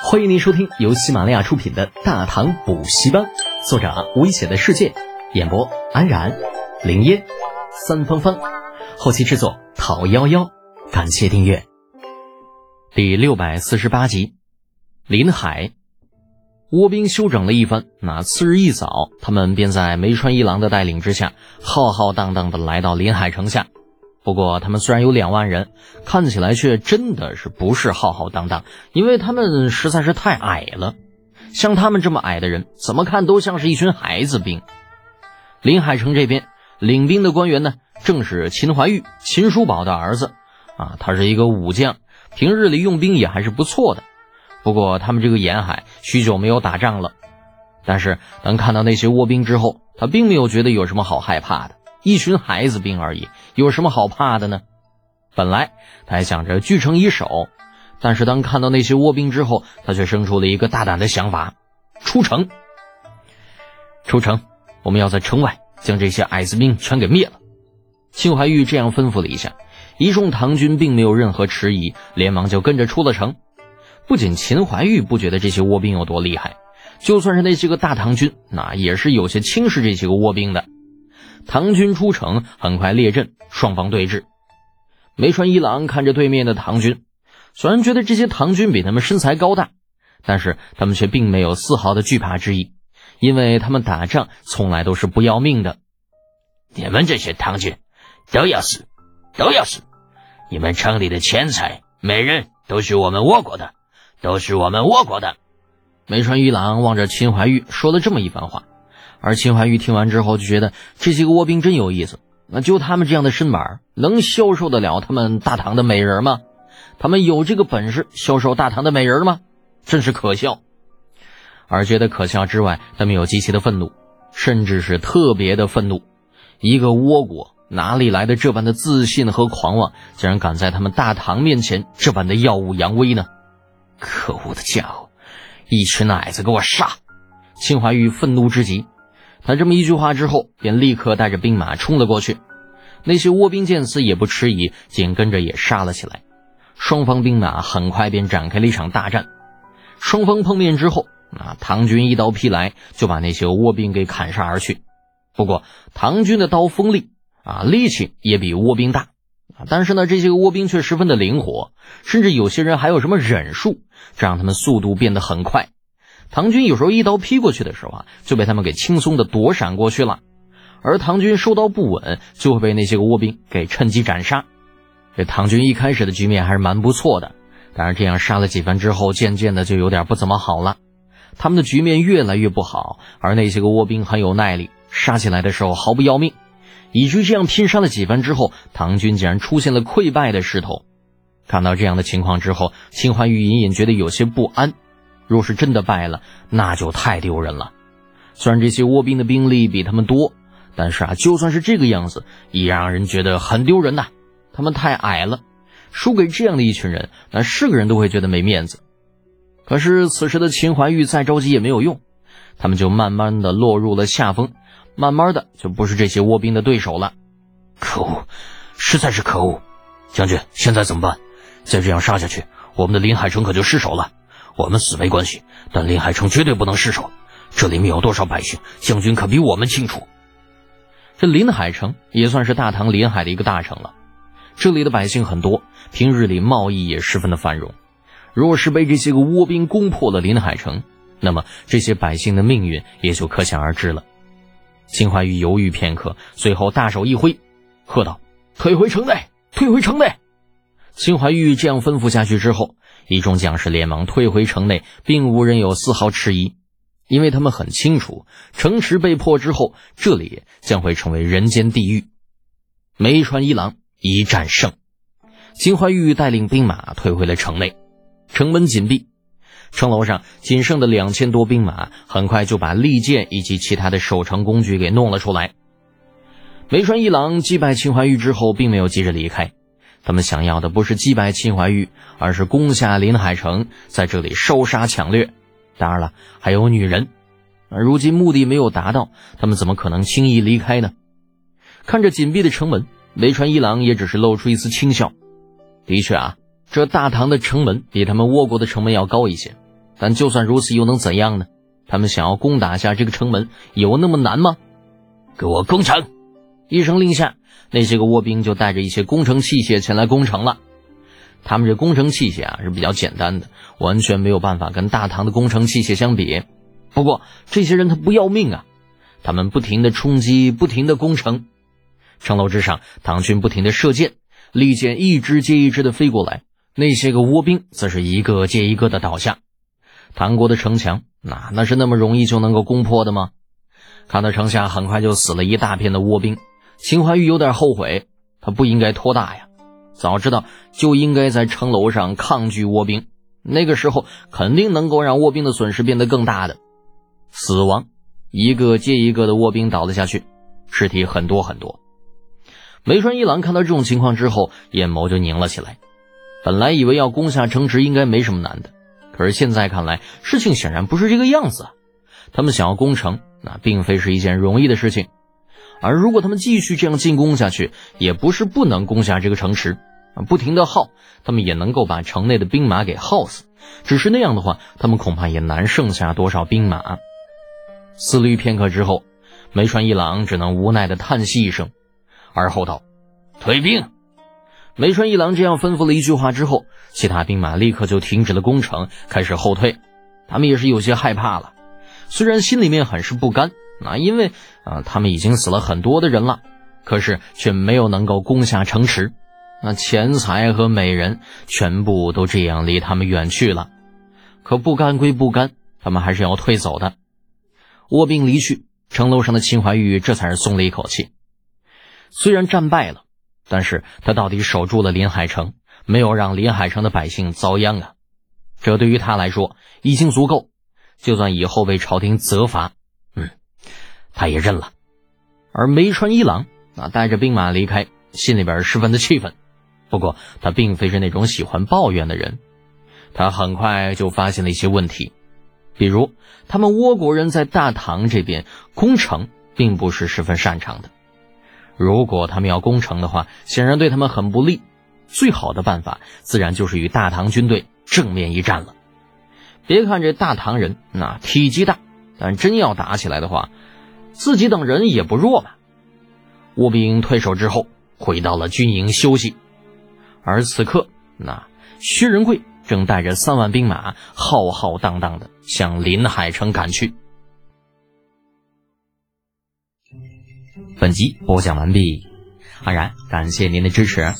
欢迎您收听由喜马拉雅出品的《大唐补习班》，作者危险的世界，演播安然、林烟、三芳芳，后期制作陶幺幺。感谢订阅。第六百四十八集，临海，倭兵休整了一番。那次日一早，他们便在梅川一郎的带领之下，浩浩荡荡的来到临海城下。不过，他们虽然有两万人，看起来却真的是不是浩浩荡荡，因为他们实在是太矮了。像他们这么矮的人，怎么看都像是一群孩子兵。临海城这边领兵的官员呢，正是秦怀玉、秦叔宝的儿子，啊，他是一个武将，平日里用兵也还是不错的。不过，他们这个沿海许久没有打仗了，但是当看到那些倭兵之后，他并没有觉得有什么好害怕的。一群孩子兵而已，有什么好怕的呢？本来他还想着据城以守，但是当看到那些倭兵之后，他却生出了一个大胆的想法：出城。出城，我们要在城外将这些矮子兵全给灭了。秦怀玉这样吩咐了一下，一众唐军并没有任何迟疑，连忙就跟着出了城。不仅秦怀玉不觉得这些倭兵有多厉害，就算是那些个大唐军，那也是有些轻视这些个倭兵的。唐军出城，很快列阵，双方对峙。梅川一郎看着对面的唐军，虽然觉得这些唐军比他们身材高大，但是他们却并没有丝毫的惧怕之意，因为他们打仗从来都是不要命的。你们这些唐军都要死，都要死！你们城里的钱财、美人都是我们倭国的，都是我们倭国的。梅川一郎望着秦怀玉说了这么一番话。而秦怀玉听完之后就觉得这些个倭兵真有意思，那就他们这样的身板，能销售得了他们大唐的美人吗？他们有这个本事销售大唐的美人吗？真是可笑。而觉得可笑之外，他们有极其的愤怒，甚至是特别的愤怒。一个倭国哪里来的这般的自信和狂妄，竟然敢在他们大唐面前这般的耀武扬威呢？可恶的家伙，一群矮子，给我杀！秦怀玉愤怒之极。他这么一句话之后，便立刻带着兵马冲了过去。那些倭兵见此也不迟疑，紧跟着也杀了起来。双方兵马很快便展开了一场大战。双方碰面之后，啊唐军一刀劈来，就把那些倭兵给砍杀而去。不过唐军的刀锋利啊，力气也比倭兵大啊。但是呢，这些个倭兵却十分的灵活，甚至有些人还有什么忍术，这让他们速度变得很快。唐军有时候一刀劈过去的时候啊，就被他们给轻松的躲闪过去了，而唐军收刀不稳，就会被那些个倭兵给趁机斩杀。这唐军一开始的局面还是蛮不错的，但是这样杀了几番之后，渐渐的就有点不怎么好了。他们的局面越来越不好，而那些个倭兵很有耐力，杀起来的时候毫不要命，以至于这样拼杀了几番之后，唐军竟然出现了溃败的势头。看到这样的情况之后，秦怀玉隐隐觉得有些不安。若是真的败了，那就太丢人了。虽然这些倭兵的兵力比他们多，但是啊，就算是这个样子，也让人觉得很丢人呐。他们太矮了，输给这样的一群人，那是个人都会觉得没面子。可是此时的秦怀玉再着急也没有用，他们就慢慢的落入了下风，慢慢的就不是这些倭兵的对手了。可恶，实在是可恶！将军，现在怎么办？再这样杀下去，我们的临海城可就失守了。我们死没关系，但临海城绝对不能失守。这里面有多少百姓，将军可比我们清楚。这临海城也算是大唐临海的一个大城了，这里的百姓很多，平日里贸易也十分的繁荣。若是被这些个倭兵攻破了临海城，那么这些百姓的命运也就可想而知了。秦怀玉犹豫片刻，随后大手一挥，喝道：“退回城内，退回城内！”秦怀玉这样吩咐下去之后。一众将士连忙退回城内，并无人有丝毫迟疑，因为他们很清楚，城池被破之后，这里将会成为人间地狱。梅川一郎一战胜，秦怀玉带领兵马退回了城内，城门紧闭，城楼上仅剩的两千多兵马很快就把利剑以及其他的守城工具给弄了出来。梅川一郎击败秦怀玉之后，并没有急着离开。他们想要的不是击败秦怀玉，而是攻下临海城，在这里烧杀抢掠。当然了，还有女人。如今目的没有达到，他们怎么可能轻易离开呢？看着紧闭的城门，雷川一郎也只是露出一丝轻笑。的确啊，这大唐的城门比他们倭国的城门要高一些，但就算如此，又能怎样呢？他们想要攻打下这个城门，有那么难吗？给我攻城！一声令下，那些个倭兵就带着一些工程器械前来攻城了。他们这工程器械啊是比较简单的，完全没有办法跟大唐的工程器械相比。不过这些人他不要命啊，他们不停的冲击，不停的攻城。城楼之上，唐军不停的射箭，利箭一支接一支的飞过来，那些个倭兵则是一个接一个的倒下。唐国的城墙，那那是那么容易就能够攻破的吗？看到城下很快就死了一大片的倭兵，秦怀玉有点后悔，他不应该拖大呀。早知道就应该在城楼上抗拒倭兵，那个时候肯定能够让倭兵的损失变得更大的。死亡，一个接一个的倭兵倒了下去，尸体很多很多。梅川一郎看到这种情况之后，眼眸就凝了起来。本来以为要攻下城池应该没什么难的，可是现在看来，事情显然不是这个样子啊。他们想要攻城，那并非是一件容易的事情。而如果他们继续这样进攻下去，也不是不能攻下这个城池。不停的耗，他们也能够把城内的兵马给耗死。只是那样的话，他们恐怕也难剩下多少兵马。思虑片刻之后，梅川一郎只能无奈的叹息一声，而后道：“退兵。”梅川一郎这样吩咐了一句话之后，其他兵马立刻就停止了攻城，开始后退。他们也是有些害怕了，虽然心里面很是不甘啊，因为啊，他们已经死了很多的人了，可是却没有能够攻下城池。那钱财和美人全部都这样离他们远去了，可不甘归不甘，他们还是要退走的。卧病离去，城楼上的秦怀玉这才是松了一口气。虽然战败了，但是他到底守住了临海城，没有让临海城的百姓遭殃啊！这对于他来说已经足够，就算以后被朝廷责罚，他也认了。而梅川一郎啊，带着兵马离开，心里边十分的气愤。不过他并非是那种喜欢抱怨的人，他很快就发现了一些问题，比如他们倭国人在大唐这边攻城并不是十分擅长的，如果他们要攻城的话，显然对他们很不利。最好的办法自然就是与大唐军队正面一战了。别看这大唐人那体积大，但真要打起来的话，自己等人也不弱嘛。吴兵退守之后，回到了军营休息。而此刻，那薛仁贵正带着三万兵马浩浩荡荡的向临海城赶去。本集播讲完毕，安然感谢您的支持。